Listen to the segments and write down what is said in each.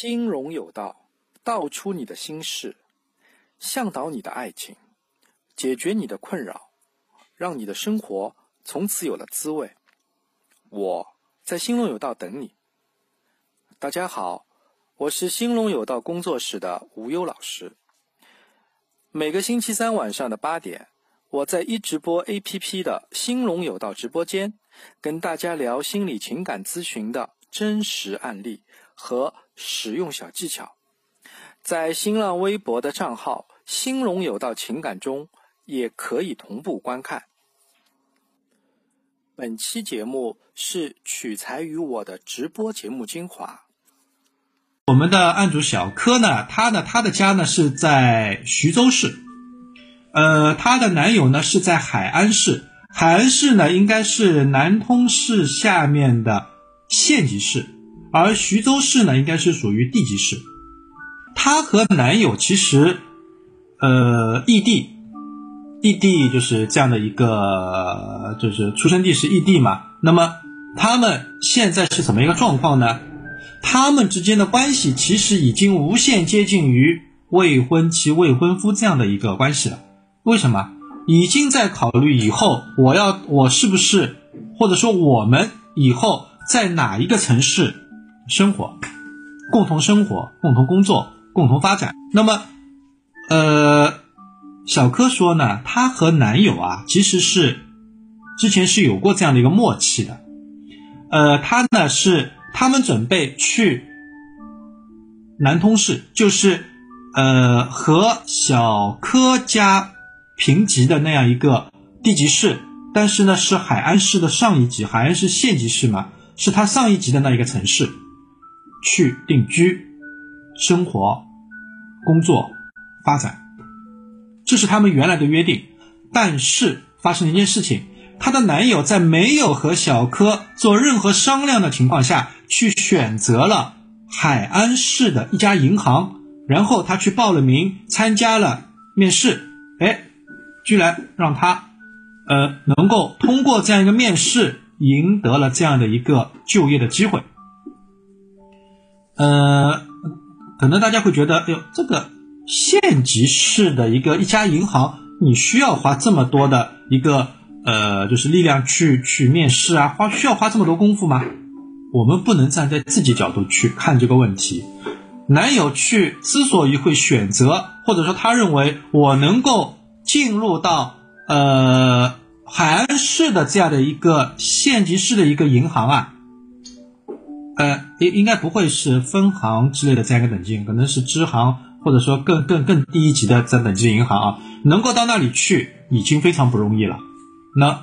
心荣有道，道出你的心事，向导你的爱情，解决你的困扰，让你的生活从此有了滋味。我在兴隆有道等你。大家好，我是兴隆有道工作室的吴优老师。每个星期三晚上的八点，我在一直播 APP 的兴隆有道直播间，跟大家聊心理情感咨询的真实案例和。实用小技巧，在新浪微博的账号“兴隆有道情感”中也可以同步观看。本期节目是取材于我的直播节目精华。我们的案主小柯呢，他呢，他的家呢是在徐州市，呃，他的男友呢是在海安市，海安市呢应该是南通市下面的县级市。而徐州市呢，应该是属于地级市。她和男友其实，呃，异地，异地就是这样的一个，就是出生地是异地嘛。那么他们现在是怎么一个状况呢？他们之间的关系其实已经无限接近于未婚妻、未婚夫这样的一个关系了。为什么？已经在考虑以后我要我是不是，或者说我们以后在哪一个城市？生活，共同生活，共同工作，共同发展。那么，呃，小柯说呢，她和男友啊，其实是之前是有过这样的一个默契的。呃，他呢是他们准备去南通市，就是呃和小柯家平级的那样一个地级市，但是呢是海安市的上一级，海安市县级市嘛，是他上一级的那一个城市。去定居、生活、工作、发展，这是他们原来的约定。但是发生了一件事情，她的男友在没有和小柯做任何商量的情况下去选择了海安市的一家银行，然后他去报了名，参加了面试，哎，居然让他呃能够通过这样一个面试，赢得了这样的一个就业的机会。呃，可能大家会觉得，哎呦，这个县级市的一个一家银行，你需要花这么多的一个呃，就是力量去去面试啊，花需要花这么多功夫吗？我们不能站在自己角度去看这个问题。男友去之所以会选择，或者说他认为我能够进入到呃海安市的这样的一个县级市的一个银行啊。呃，应应该不会是分行之类的这样一个等级，可能是支行，或者说更更更低一级的这等级银行啊，能够到那里去已经非常不容易了。那，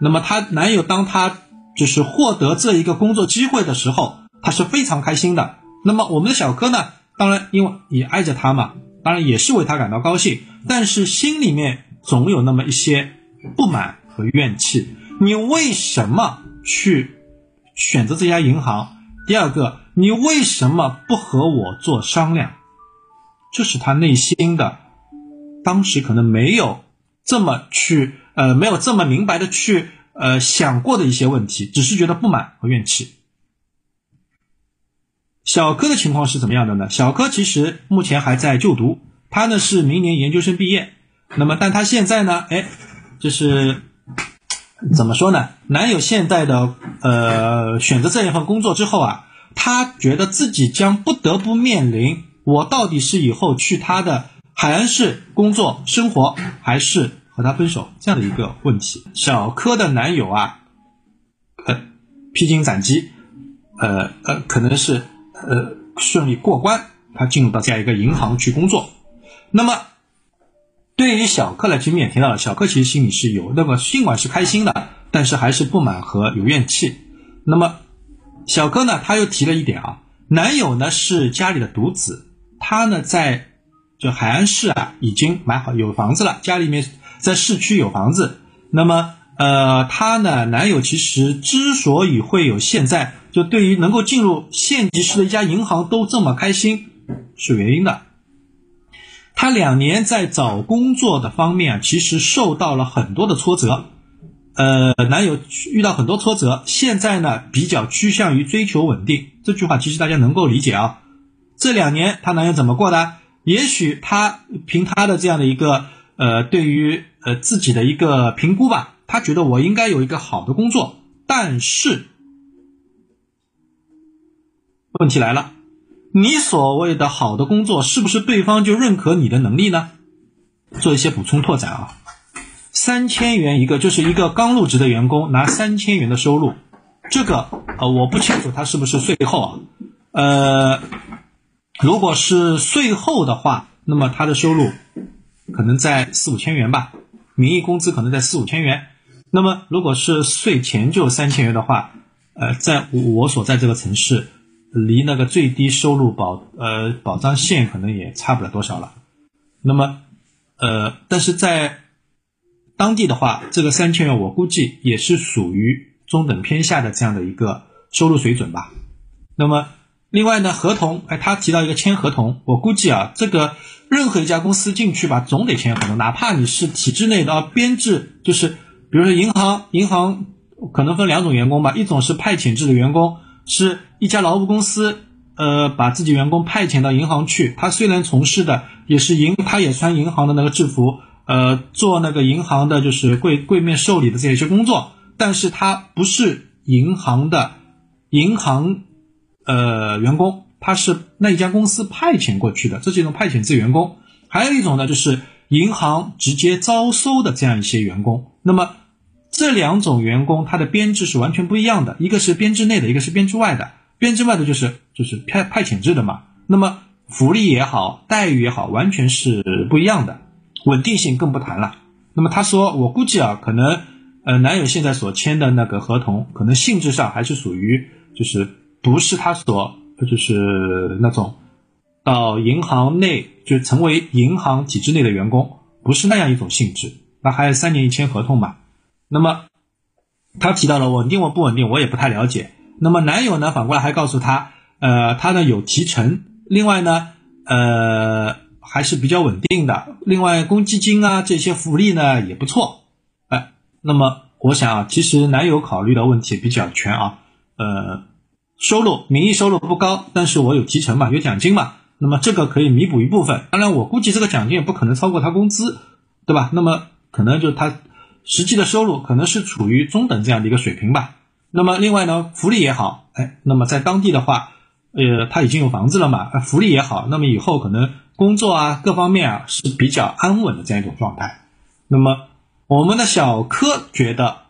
那么她男友当他就是获得这一个工作机会的时候，他是非常开心的。那么我们的小柯呢，当然因为也爱着他嘛，当然也是为他感到高兴，但是心里面总有那么一些不满和怨气。你为什么去？选择这家银行。第二个，你为什么不和我做商量？这是他内心的，当时可能没有这么去，呃，没有这么明白的去，呃，想过的一些问题，只是觉得不满和怨气。小柯的情况是怎么样的呢？小柯其实目前还在就读，他呢是明年研究生毕业，那么但他现在呢，哎，就是。怎么说呢？男友现在的呃选择这一份工作之后啊，他觉得自己将不得不面临我到底是以后去他的海安市工作生活，还是和他分手这样的一个问题。小柯的男友啊，呃，披荆斩棘，呃呃，可能是呃顺利过关，他进入到这样一个银行去工作。那么。对于小柯来，前面也提到了，小柯其实心里是有那么，尽管是开心的，但是还是不满和有怨气。那么，小柯呢，他又提了一点啊，男友呢是家里的独子，他呢在就海安市啊已经买好有房子了，家里面在市区有房子。那么，呃，他呢，男友其实之所以会有现在，就对于能够进入县级市的一家银行都这么开心，是有原因的。她两年在找工作的方面啊，其实受到了很多的挫折，呃，男友遇到很多挫折，现在呢比较趋向于追求稳定。这句话其实大家能够理解啊，这两年她男友怎么过的？也许她凭她的这样的一个呃，对于呃自己的一个评估吧，她觉得我应该有一个好的工作，但是问题来了，你所谓的好的工作，是不是对方就认可你的能力呢？做一些补充拓展啊，三千元一个，就是一个刚入职的员工拿三千元的收入，这个呃我不清楚他是不是税后啊，呃，如果是税后的话，那么他的收入可能在四五千元吧，名义工资可能在四五千元，那么如果是税前就三千元的话，呃，在我所在这个城市，离那个最低收入保呃保障线可能也差不了多少了，那么。呃，但是在当地的话，这个三千元我估计也是属于中等偏下的这样的一个收入水准吧。那么另外呢，合同，哎，他提到一个签合同，我估计啊，这个任何一家公司进去吧，总得签合同，哪怕你是体制内的编制，就是比如说银行，银行可能分两种员工吧，一种是派遣制的员工，是一家劳务公司。呃，把自己员工派遣到银行去，他虽然从事的也是银，他也穿银行的那个制服，呃，做那个银行的就是柜柜面受理的这些工作，但是他不是银行的银行呃员工，他是那一家公司派遣过去的，这是一种派遣制员工。还有一种呢，就是银行直接招收的这样一些员工。那么这两种员工，他的编制是完全不一样的，一个是编制内的，一个是编制外的。编制外的就是就是派派遣制的嘛，那么福利也好，待遇也好，完全是不一样的，稳定性更不谈了。那么他说，我估计啊，可能呃男友现在所签的那个合同，可能性质上还是属于就是不是他所就是那种到银行内就成为银行体制内的员工，不是那样一种性质。那还有三年一签合同嘛？那么他提到了稳定或不稳定，我也不太了解。那么男友呢，反过来还告诉他，呃，他呢有提成，另外呢，呃，还是比较稳定的，另外公积金啊这些福利呢也不错，哎，那么我想啊，其实男友考虑的问题比较全啊，呃，收入名义收入不高，但是我有提成嘛，有奖金嘛，那么这个可以弥补一部分，当然我估计这个奖金也不可能超过他工资，对吧？那么可能就他实际的收入可能是处于中等这样的一个水平吧。那么另外呢，福利也好，哎，那么在当地的话，呃，他已经有房子了嘛，福利也好，那么以后可能工作啊各方面啊是比较安稳的这样一种状态。那么我们的小柯觉得，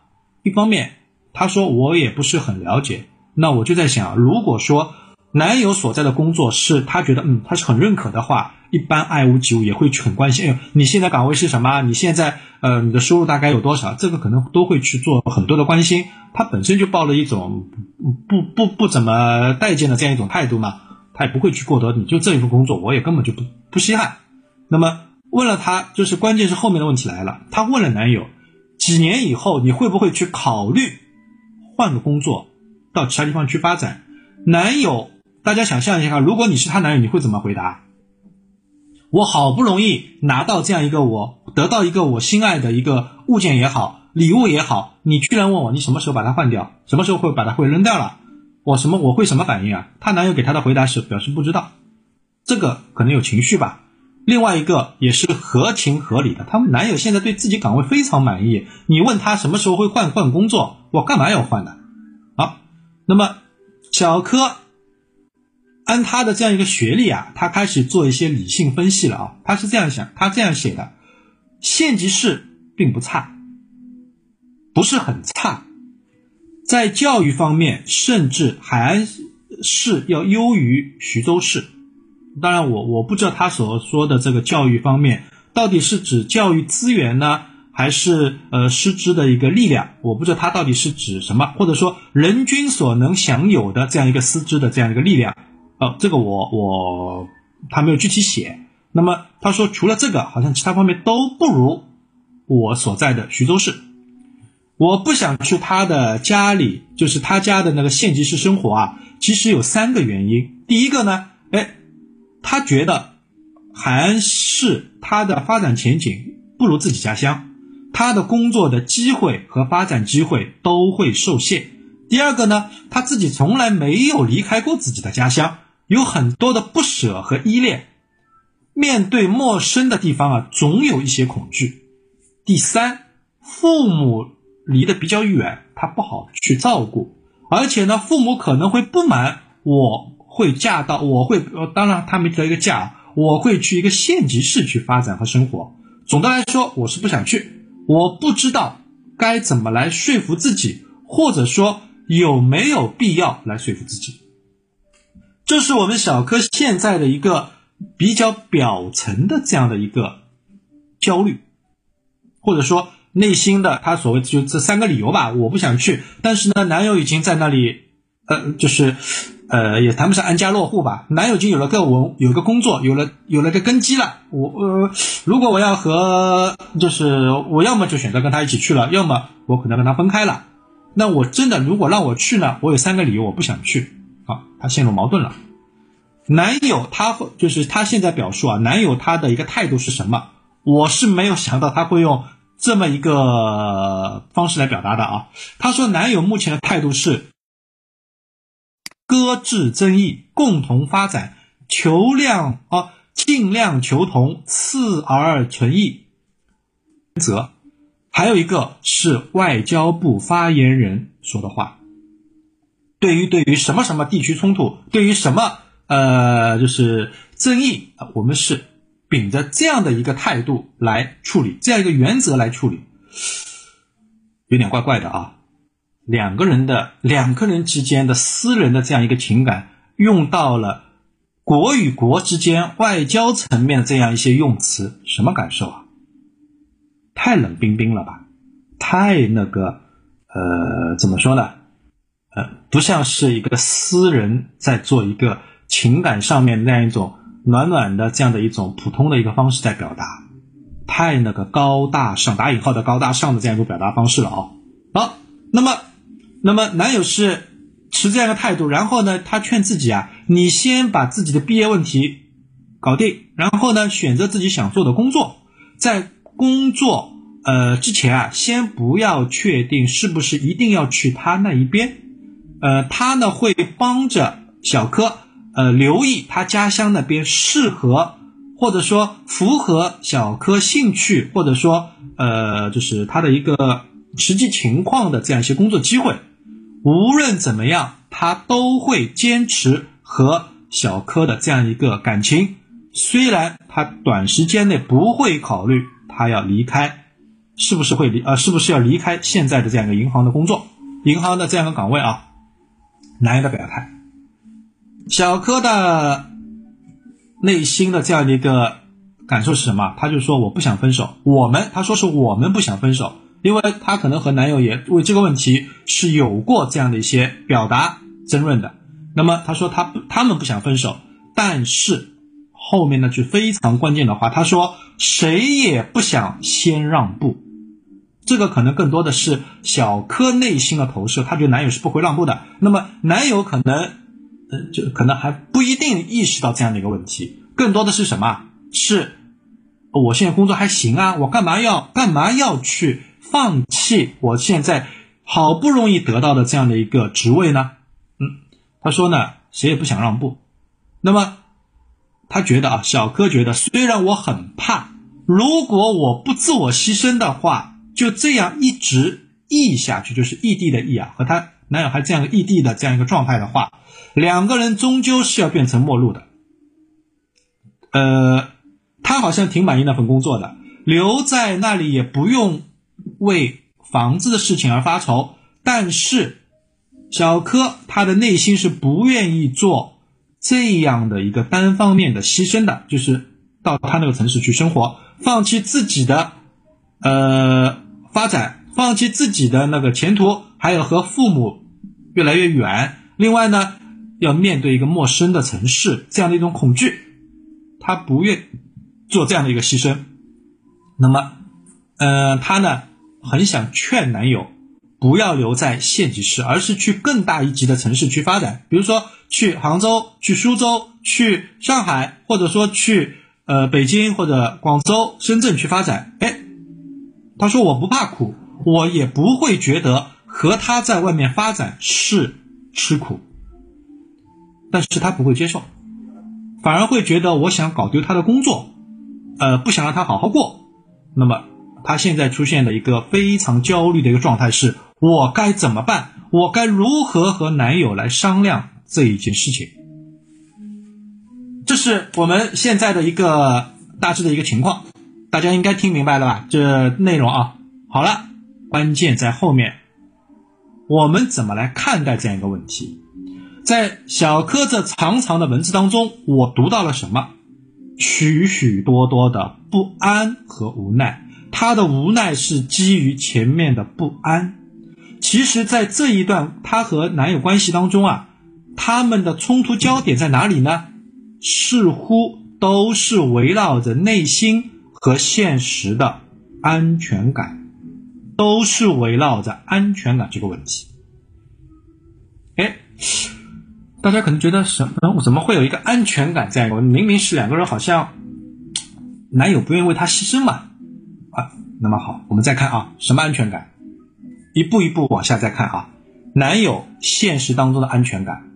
一方面他说我也不是很了解，那我就在想，如果说男友所在的工作是他觉得嗯他是很认可的话。一般爱屋及乌也会去很关心，哎，你现在岗位是什么？你现在呃，你的收入大概有多少？这个可能都会去做很多的关心。他本身就抱了一种不不不怎么待见的这样一种态度嘛，他也不会去过多。你就这一份工作，我也根本就不不稀罕。那么问了他，就是关键是后面的问题来了。他问了男友，几年以后你会不会去考虑换个工作，到其他地方去发展？男友，大家想象一下，如果你是他男友，你会怎么回答？我好不容易拿到这样一个，我得到一个我心爱的一个物件也好，礼物也好，你居然问我你什么时候把它换掉，什么时候会把它会扔掉了？我什么我会什么反应啊？她男友给她的回答是表示不知道，这个可能有情绪吧。另外一个也是合情合理的，他们男友现在对自己岗位非常满意，你问他什么时候会换换工作，我干嘛要换呢？好，那么小柯。按他的这样一个学历啊，他开始做一些理性分析了啊。他是这样想，他这样写的：县级市并不差，不是很差，在教育方面，甚至海安市要优于徐州市。当然，我我不知道他所说的这个教育方面，到底是指教育资源呢，还是呃师资的一个力量？我不知道他到底是指什么，或者说人均所能享有的这样一个师资的这样一个力量。哦，这个我我他没有具体写。那么他说，除了这个，好像其他方面都不如我所在的徐州市。我不想去他的家里，就是他家的那个县级市生活啊。其实有三个原因。第一个呢，哎，他觉得海安市它的发展前景不如自己家乡，他的工作的机会和发展机会都会受限。第二个呢，他自己从来没有离开过自己的家乡。有很多的不舍和依恋。面对陌生的地方啊，总有一些恐惧。第三，父母离得比较远，他不好去照顾，而且呢，父母可能会不满我会嫁到，我会呃，当然他没得一个嫁，我会去一个县级市去发展和生活。总的来说，我是不想去，我不知道该怎么来说服自己，或者说有没有必要来说服自己。这是我们小柯现在的一个。比较表层的这样的一个焦虑，或者说内心的他所谓就这三个理由吧，我不想去，但是呢，男友已经在那里，呃，就是呃，也谈不上安家落户吧，男友已经有了个文，有个工作，有了有了个根基了。我呃，如果我要和，就是我要么就选择跟他一起去了，要么我可能跟他分开了。那我真的如果让我去呢，我有三个理由我不想去，他陷入矛盾了。男友他会就是他现在表述啊，男友他的一个态度是什么？我是没有想到他会用这么一个方式来表达的啊。他说男友目前的态度是搁置争议，共同发展，求量啊，尽量求同，次而存异。则还有一个是外交部发言人说的话，对于对于什么什么地区冲突，对于什么。呃，就是争议啊，我们是秉着这样的一个态度来处理，这样一个原则来处理，有点怪怪的啊。两个人的两个人之间的私人的这样一个情感，用到了国与国之间外交层面的这样一些用词，什么感受啊？太冷冰冰了吧？太那个呃，怎么说呢？呃，不像是一个私人在做一个。情感上面那样一种暖暖的这样的一种普通的一个方式在表达，太那个高大上打引号的高大上的这样一种表达方式了啊。好，那么那么男友是持这样一个态度，然后呢，他劝自己啊，你先把自己的毕业问题搞定，然后呢，选择自己想做的工作，在工作呃之前啊，先不要确定是不是一定要去他那一边，呃，他呢会帮着小柯。呃，留意他家乡那边适合，或者说符合小柯兴趣，或者说呃，就是他的一个实际情况的这样一些工作机会。无论怎么样，他都会坚持和小柯的这样一个感情。虽然他短时间内不会考虑他要离开，是不是会离呃，是不是要离开现在的这样一个银行的工作，银行的这样一个岗位啊？男人的表态。小柯的内心的这样的一个感受是什么？他就说我不想分手。我们他说是我们不想分手，因为他可能和男友也为这个问题是有过这样的一些表达争论的。那么他说他不他们不想分手，但是后面那句非常关键的话，他说谁也不想先让步。这个可能更多的是小柯内心的投射，他觉得男友是不会让步的。那么男友可能。呃就可能还不一定意识到这样的一个问题，更多的是什么？是我现在工作还行啊，我干嘛要干嘛要去放弃我现在好不容易得到的这样的一个职位呢？嗯，他说呢，谁也不想让步。那么他觉得啊，小柯觉得，虽然我很怕，如果我不自我牺牲的话，就这样一直异下去，就是异地的异啊，和他男友还这样异地的这样一个状态的话。两个人终究是要变成陌路的。呃，他好像挺满意那份工作的，留在那里也不用为房子的事情而发愁。但是小柯他的内心是不愿意做这样的一个单方面的牺牲的，就是到他那个城市去生活，放弃自己的呃发展，放弃自己的那个前途，还有和父母越来越远。另外呢。要面对一个陌生的城市，这样的一种恐惧，他不愿做这样的一个牺牲。那么，呃，他呢很想劝男友不要留在县级市，而是去更大一级的城市去发展，比如说去杭州、去苏州、去上海，或者说去呃北京或者广州、深圳去发展。哎，他说我不怕苦，我也不会觉得和他在外面发展是吃苦。但是他不会接受，反而会觉得我想搞丢他的工作，呃，不想让他好好过。那么他现在出现的一个非常焦虑的一个状态是：我该怎么办？我该如何和男友来商量这一件事情？这是我们现在的一个大致的一个情况，大家应该听明白了吧？这内容啊，好了，关键在后面，我们怎么来看待这样一个问题？在小柯这长长的文字当中，我读到了什么？许许多多的不安和无奈。他的无奈是基于前面的不安。其实，在这一段他和男友关系当中啊，他们的冲突焦点在哪里呢？似乎都是围绕着内心和现实的安全感，都是围绕着安全感这个问题。哎。大家可能觉得什么？怎么会有一个安全感在？我明明是两个人，好像男友不愿意为他牺牲嘛？啊，那么好，我们再看啊，什么安全感？一步一步往下再看啊。男友现实当中的安全感，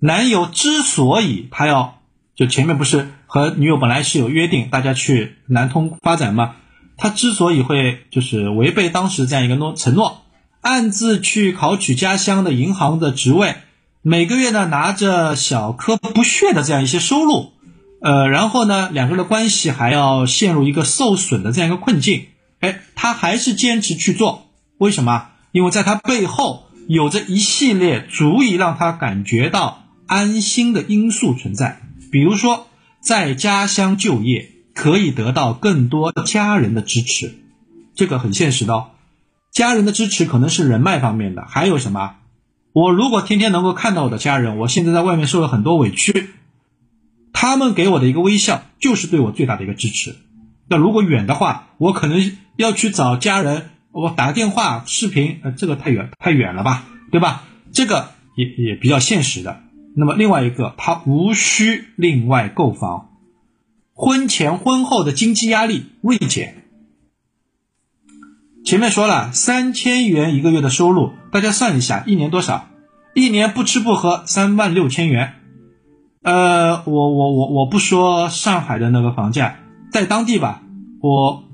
男友之所以他要就前面不是和女友本来是有约定，大家去南通发展嘛？他之所以会就是违背当时这样一个诺承诺，暗自去考取家乡的银行的职位。每个月呢，拿着小柯不屑的这样一些收入，呃，然后呢，两个人的关系还要陷入一个受损的这样一个困境，哎，他还是坚持去做，为什么？因为在他背后有着一系列足以让他感觉到安心的因素存在，比如说在家乡就业可以得到更多家人的支持，这个很现实的，哦。家人的支持可能是人脉方面的，还有什么？我如果天天能够看到我的家人，我现在在外面受了很多委屈，他们给我的一个微笑就是对我最大的一个支持。那如果远的话，我可能要去找家人，我打个电话、视频，呃，这个太远太远了吧，对吧？这个也也比较现实的。那么另外一个，他无需另外购房，婚前婚后的经济压力锐减。前面说了三千元一个月的收入，大家算一下，一年多少？一年不吃不喝三万六千元。呃，我我我我不说上海的那个房价，在当地吧，我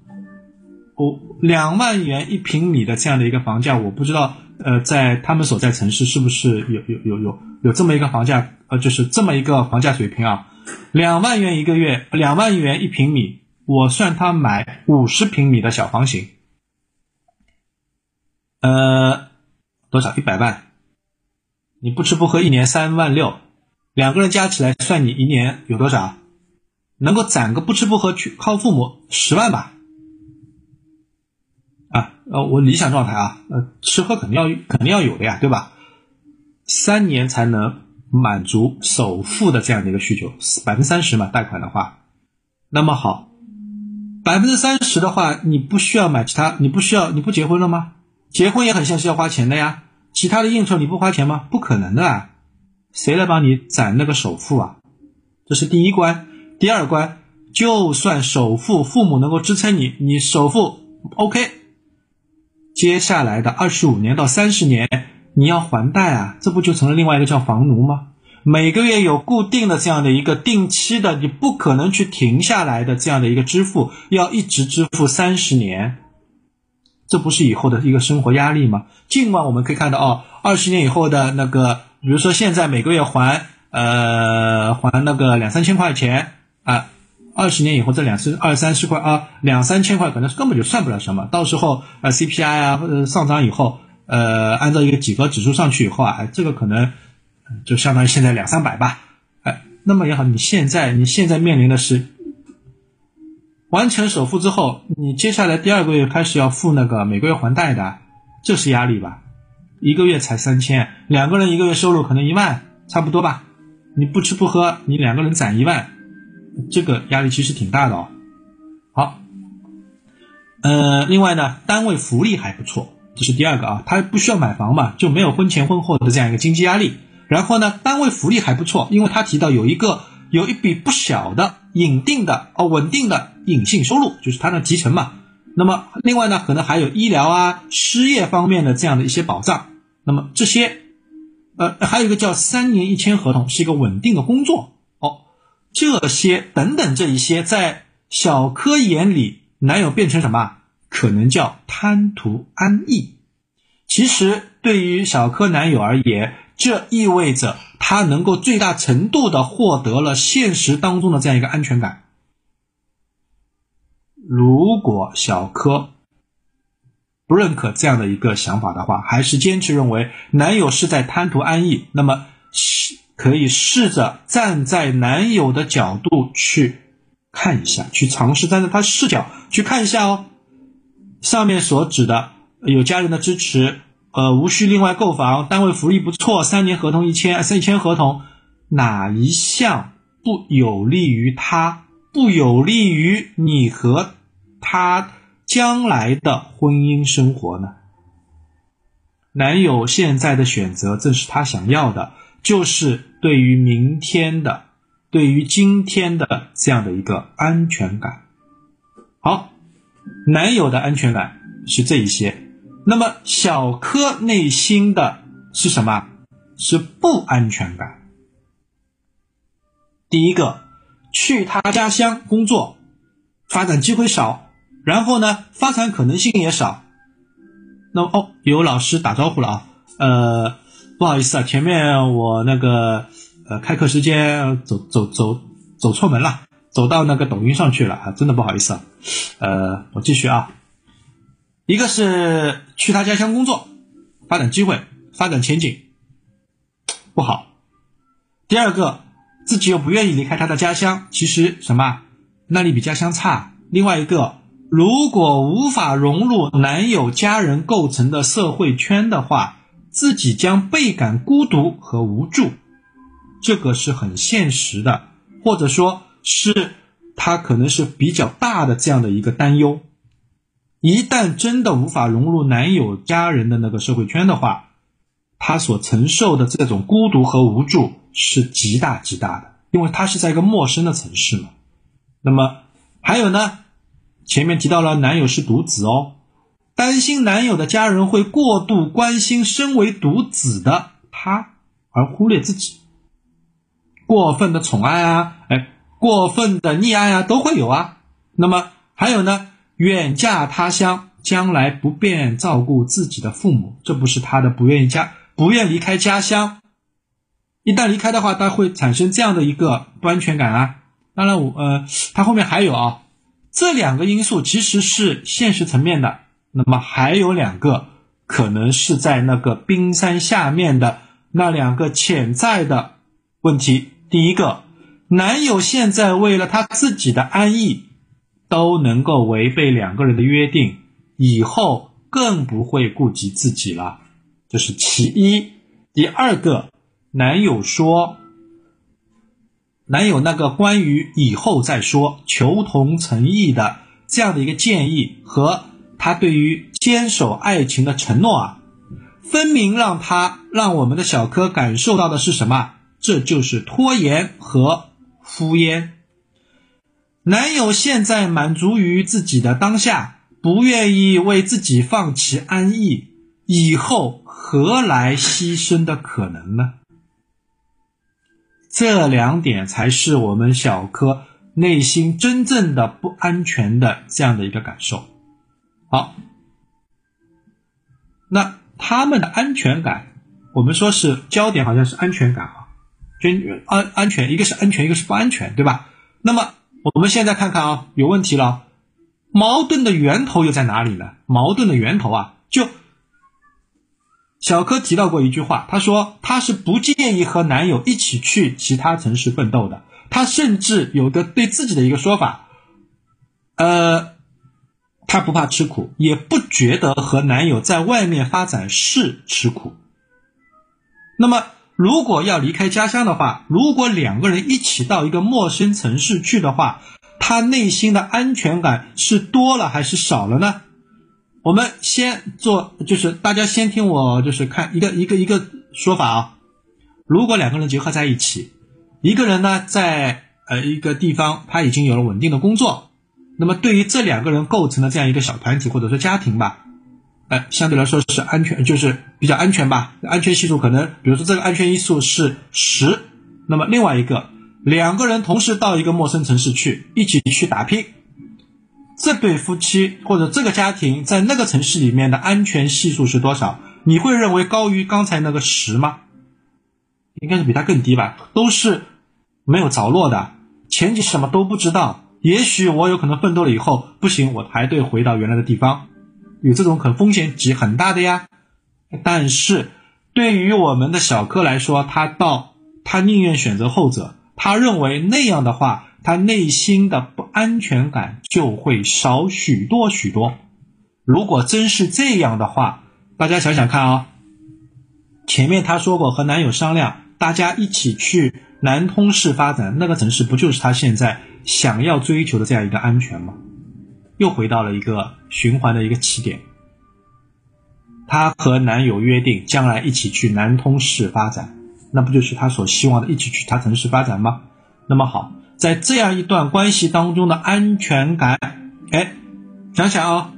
我两万元一平米的这样的一个房价，我不知道呃，在他们所在城市是不是有有有有有这么一个房价？呃，就是这么一个房价水平啊，两万元一个月，两万元一平米，我算他买五十平米的小房型。呃，多少？一百万。你不吃不喝一年三万六，两个人加起来算你一年有多少？能够攒个不吃不喝去靠父母十万吧？啊，呃，我理想状态啊，呃，吃喝肯定要肯定要有的呀，对吧？三年才能满足首付的这样的一个需求，百分之三十嘛，贷款的话。那么好，百分之三十的话，你不需要买其他，你不需要，你不结婚了吗？结婚也很像是要花钱的呀，其他的应酬你不花钱吗？不可能的啊，谁来帮你攒那个首付啊？这是第一关。第二关，就算首付父母能够支撑你，你首付 OK，接下来的二十五年到三十年你要还贷啊，这不就成了另外一个叫房奴吗？每个月有固定的这样的一个定期的，你不可能去停下来的这样的一个支付，要一直支付三十年。这不是以后的一个生活压力吗？尽管我们可以看到哦，二十年以后的那个，比如说现在每个月还呃还那个两三千块钱啊，二十年以后这两三二三十块啊，两三千块可能根本就算不了什么。到时候呃 CPI 啊或者上涨以后，呃按照一个几何指数上去以后啊，这个可能就相当于现在两三百吧。哎，那么也好，你现在你现在面临的是。完成首付之后，你接下来第二个月开始要付那个每个月还贷的，这是压力吧？一个月才三千，两个人一个月收入可能一万，差不多吧？你不吃不喝，你两个人攒一万，这个压力其实挺大的哦。好，呃，另外呢，单位福利还不错，这是第二个啊，他不需要买房嘛，就没有婚前婚后的这样一个经济压力。然后呢，单位福利还不错，因为他提到有一个有一笔不小的隐定的哦稳定的。隐性收入就是他的提成嘛，那么另外呢，可能还有医疗啊、失业方面的这样的一些保障。那么这些，呃，还有一个叫三年一签合同，是一个稳定的工作哦。这些等等这一些，在小柯眼里，男友变成什么？可能叫贪图安逸。其实对于小柯男友而言，这意味着他能够最大程度的获得了现实当中的这样一个安全感。如果小柯不认可这样的一个想法的话，还是坚持认为男友是在贪图安逸，那么可以试着站在男友的角度去看一下，去尝试站在他视角去看一下哦。上面所指的有家人的支持。呃，无需另外购房，单位福利不错，三年合同一签，三签合同，哪一项不有利于他，不有利于你和他将来的婚姻生活呢？男友现在的选择正是他想要的，就是对于明天的，对于今天的这样的一个安全感。好，男友的安全感是这一些。那么小柯内心的是什么？是不安全感。第一个，去他家乡工作，发展机会少，然后呢，发展可能性也少。那哦，有老师打招呼了啊，呃，不好意思啊，前面我那个呃开课时间走走走走错门了，走到那个抖音上去了啊，真的不好意思啊，呃，我继续啊。一个是去他家乡工作，发展机会、发展前景不好；第二个，自己又不愿意离开他的家乡，其实什么那里比家乡差。另外一个，如果无法融入男友家人构成的社会圈的话，自己将倍感孤独和无助，这个是很现实的，或者说是他可能是比较大的这样的一个担忧。一旦真的无法融入男友家人的那个社会圈的话，她所承受的这种孤独和无助是极大极大的，因为她是在一个陌生的城市嘛。那么还有呢，前面提到了男友是独子哦，担心男友的家人会过度关心身为独子的他，而忽略自己，过分的宠爱啊，哎，过分的溺爱啊，都会有啊。那么还有呢？远嫁他乡，将来不便照顾自己的父母，这不是他的不愿意家，不愿离开家乡。一旦离开的话，他会产生这样的一个不安全感啊。当然，我呃，他后面还有啊，这两个因素其实是现实层面的。那么还有两个可能是在那个冰山下面的那两个潜在的问题。第一个，男友现在为了他自己的安逸。都能够违背两个人的约定，以后更不会顾及自己了，这是其一。第二个，男友说，男友那个关于以后再说、求同存异的这样的一个建议和他对于坚守爱情的承诺啊，分明让他让我们的小柯感受到的是什么？这就是拖延和敷衍。男友现在满足于自己的当下，不愿意为自己放弃安逸，以后何来牺牲的可能呢？这两点才是我们小柯内心真正的不安全的这样的一个感受。好，那他们的安全感，我们说是焦点好像是安全感啊，安安安全，一个是安全，一个是不安全，对吧？那么。我们现在看看啊，有问题了，矛盾的源头又在哪里呢？矛盾的源头啊，就小柯提到过一句话，他说他是不建议和男友一起去其他城市奋斗的，他甚至有个对自己的一个说法，呃，他不怕吃苦，也不觉得和男友在外面发展是吃苦，那么。如果要离开家乡的话，如果两个人一起到一个陌生城市去的话，他内心的安全感是多了还是少了呢？我们先做，就是大家先听我，就是看一个一个一个说法啊。如果两个人结合在一起，一个人呢在呃一个地方他已经有了稳定的工作，那么对于这两个人构成的这样一个小团体或者说家庭吧。哎，相对来说是安全，就是比较安全吧。安全系数可能，比如说这个安全因素是十，那么另外一个两个人同时到一个陌生城市去，一起去打拼，这对夫妻或者这个家庭在那个城市里面的安全系数是多少？你会认为高于刚才那个十吗？应该是比它更低吧。都是没有着落的，前景什么都不知道。也许我有可能奋斗了以后不行，我还得回到原来的地方，有这种可风险极很大的呀。但是对于我们的小柯来说，他到他宁愿选择后者。他认为那样的话，他内心的不安全感就会少许多许多。如果真是这样的话，大家想想看啊，前面他说过和男友商量，大家一起去南通市发展，那个城市不就是他现在想要追求的这样一个安全吗？又回到了一个循环的一个起点。她和男友约定将来一起去南通市发展。那不就是她所希望的，一起去他城市发展吗？那么好，在这样一段关系当中的安全感，哎，想想啊，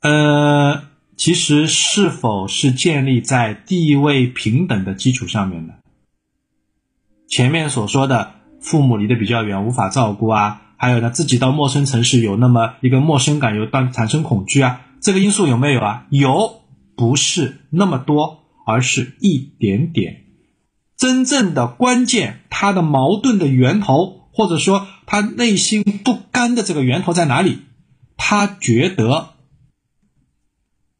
呃，其实是否是建立在地位平等的基础上面的？前面所说的父母离得比较远，无法照顾啊，还有呢，自己到陌生城市有那么一个陌生感，有当产生恐惧啊，这个因素有没有啊？有，不是那么多。而是一点点，真正的关键，他的矛盾的源头，或者说他内心不甘的这个源头在哪里？他觉得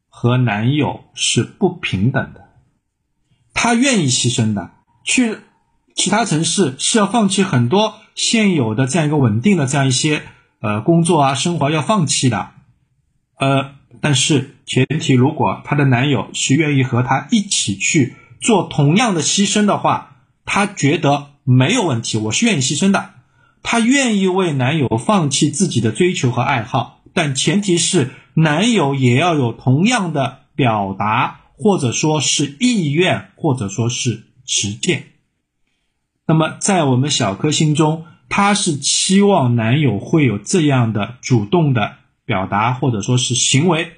和男友是不平等的，他愿意牺牲的，去其他城市是要放弃很多现有的这样一个稳定的这样一些呃工作啊生活要放弃的，呃。但是前提，如果她的男友是愿意和她一起去做同样的牺牲的话，她觉得没有问题，我是愿意牺牲的。她愿意为男友放弃自己的追求和爱好，但前提是男友也要有同样的表达，或者说是意愿，或者说是实践。那么在我们小柯心中，她是期望男友会有这样的主动的。表达或者说是行为，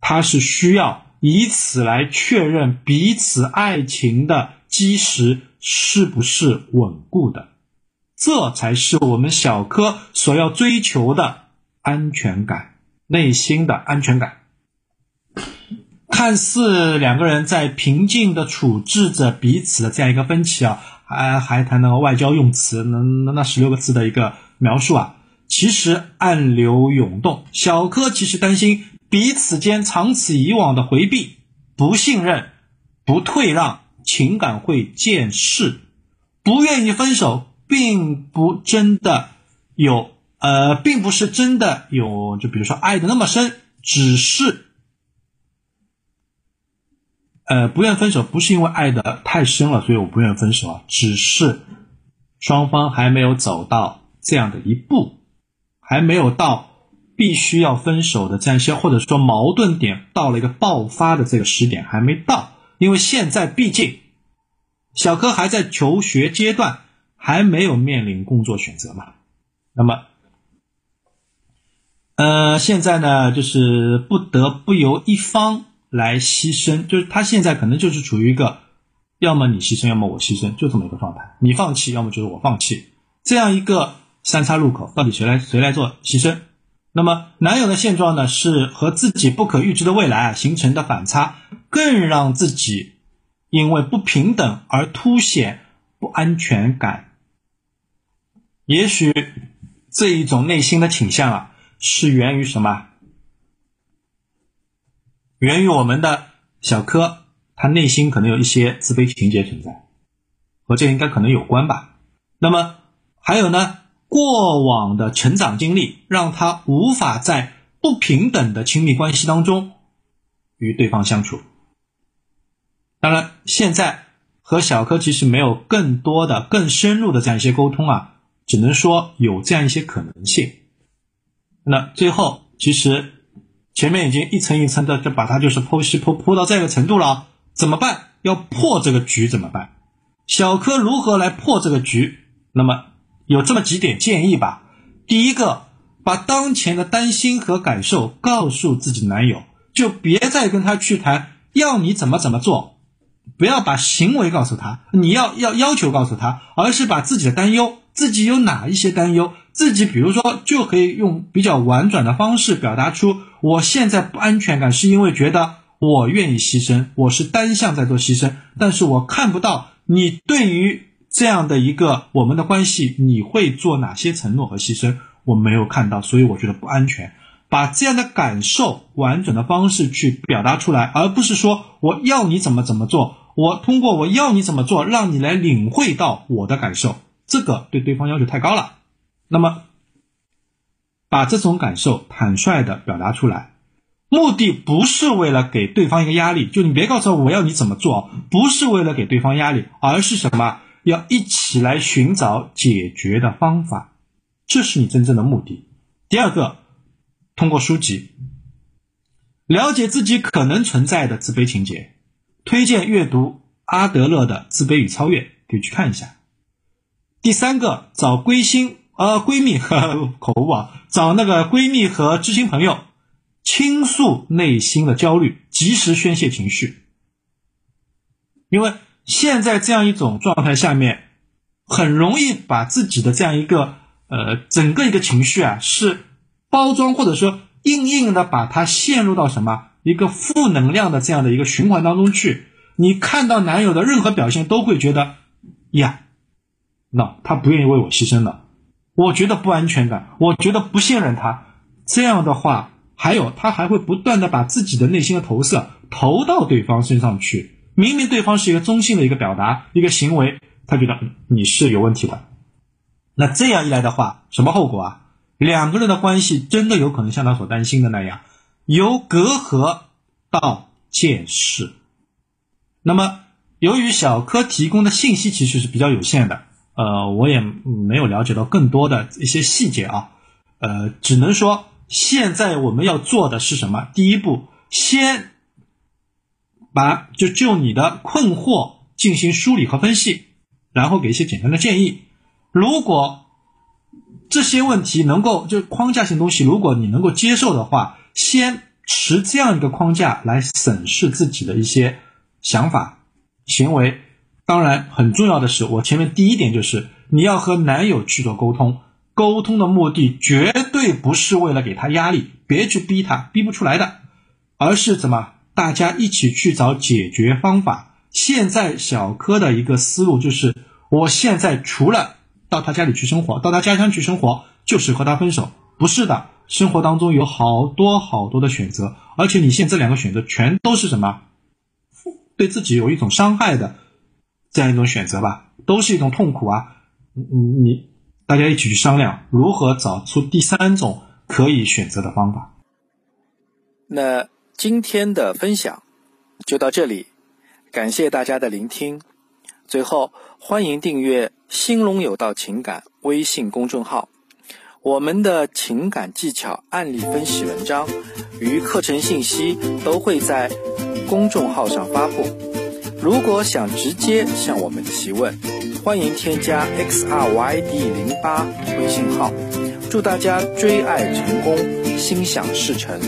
他是需要以此来确认彼此爱情的基石是不是稳固的，这才是我们小柯所要追求的安全感，内心的安全感。看似两个人在平静的处置着彼此的这样一个分歧啊，还还谈那个外交用词，那那那十六个字的一个描述啊。其实暗流涌动，小柯其实担心彼此间长此以往的回避、不信任、不退让，情感会渐逝。不愿意分手，并不真的有，呃，并不是真的有，就比如说爱的那么深，只是，呃，不愿分手不是因为爱的太深了，所以我不愿分手啊，只是双方还没有走到这样的一步。还没有到必须要分手的这样一些，或者说矛盾点到了一个爆发的这个时点还没到，因为现在毕竟小柯还在求学阶段，还没有面临工作选择嘛。那么，呃，现在呢，就是不得不由一方来牺牲，就是他现在可能就是处于一个要么你牺牲，要么我牺牲，就这么一个状态。你放弃，要么就是我放弃，这样一个。三叉路口到底谁来谁来做牺牲？那么男友的现状呢？是和自己不可预知的未来啊形成的反差，更让自己因为不平等而凸显不安全感。也许这一种内心的倾向啊，是源于什么？源于我们的小柯，他内心可能有一些自卑情节存在，和这应该可能有关吧。那么还有呢？过往的成长经历让他无法在不平等的亲密关系当中与对方相处。当然，现在和小柯其实没有更多的、更深入的这样一些沟通啊，只能说有这样一些可能性。那最后，其实前面已经一层一层的就把它就是剖析剖剖到这个程度了，怎么办？要破这个局怎么办？小柯如何来破这个局？那么。有这么几点建议吧。第一个，把当前的担心和感受告诉自己男友，就别再跟他去谈要你怎么怎么做，不要把行为告诉他，你要要要求告诉他，而是把自己的担忧，自己有哪一些担忧，自己比如说就可以用比较婉转的方式表达出，我现在不安全感是因为觉得我愿意牺牲，我是单向在做牺牲，但是我看不到你对于这样的一个我们的关系，你会做哪些承诺和牺牲，我没有看到，所以我觉得不安全。把这样的感受完整的方式去表达出来，而不是说我要你怎么怎么做，我通过我要你怎么做，让你来领会到我的感受，这个对对方要求太高了。那么，把这种感受坦率的表达出来，目的不是为了给对方一个压力，就你别告诉我我要你怎么做，不是为了给对方压力，而是什么？要一起来寻找解决的方法，这是你真正的目的。第二个。通过书籍了解自己可能存在的自卑情节，推荐阅读阿德勒的《自卑与超越》，可以去看一下。第三个，找归心呃闺蜜和口误啊，找那个闺蜜和知心朋友倾诉内心的焦虑，及时宣泄情绪。因为现在这样一种状态下面，很容易把自己的这样一个呃整个一个情绪啊是。包装或者说硬硬的把它陷入到什么一个负能量的这样的一个循环当中去，你看到男友的任何表现都会觉得呀，那他不愿意为我牺牲了，我觉得不安全感，我觉得不信任他。这样的话，还有他还会不断的把自己的内心的投射投到对方身上去。明明对方是一个中性的一个表达一个行为，他觉得你是有问题的。那这样一来的话，什么后果啊？两个人的关系真的有可能像他所担心的那样，由隔阂到见识。那么，由于小柯提供的信息其实是比较有限的，呃，我也没有了解到更多的一些细节啊，呃，只能说现在我们要做的是什么？第一步，先把就就你的困惑进行梳理和分析，然后给一些简单的建议。如果这些问题能够就框架性东西，如果你能够接受的话，先持这样一个框架来审视自己的一些想法、行为。当然，很重要的是，我前面第一点就是你要和男友去做沟通，沟通的目的绝对不是为了给他压力，别去逼他，逼不出来的，而是怎么大家一起去找解决方法。现在小柯的一个思路就是，我现在除了。到他家里去生活，到他家乡去生活，就是和他分手？不是的，生活当中有好多好多的选择，而且你现在这两个选择全都是什么？对自己有一种伤害的这样一种选择吧，都是一种痛苦啊！你你大家一起去商量，如何找出第三种可以选择的方法。那今天的分享就到这里，感谢大家的聆听。最后，欢迎订阅“兴隆有道情感”微信公众号，我们的情感技巧案例分析文章与课程信息都会在公众号上发布。如果想直接向我们提问，欢迎添加 x r y d 零八微信号。祝大家追爱成功，心想事成。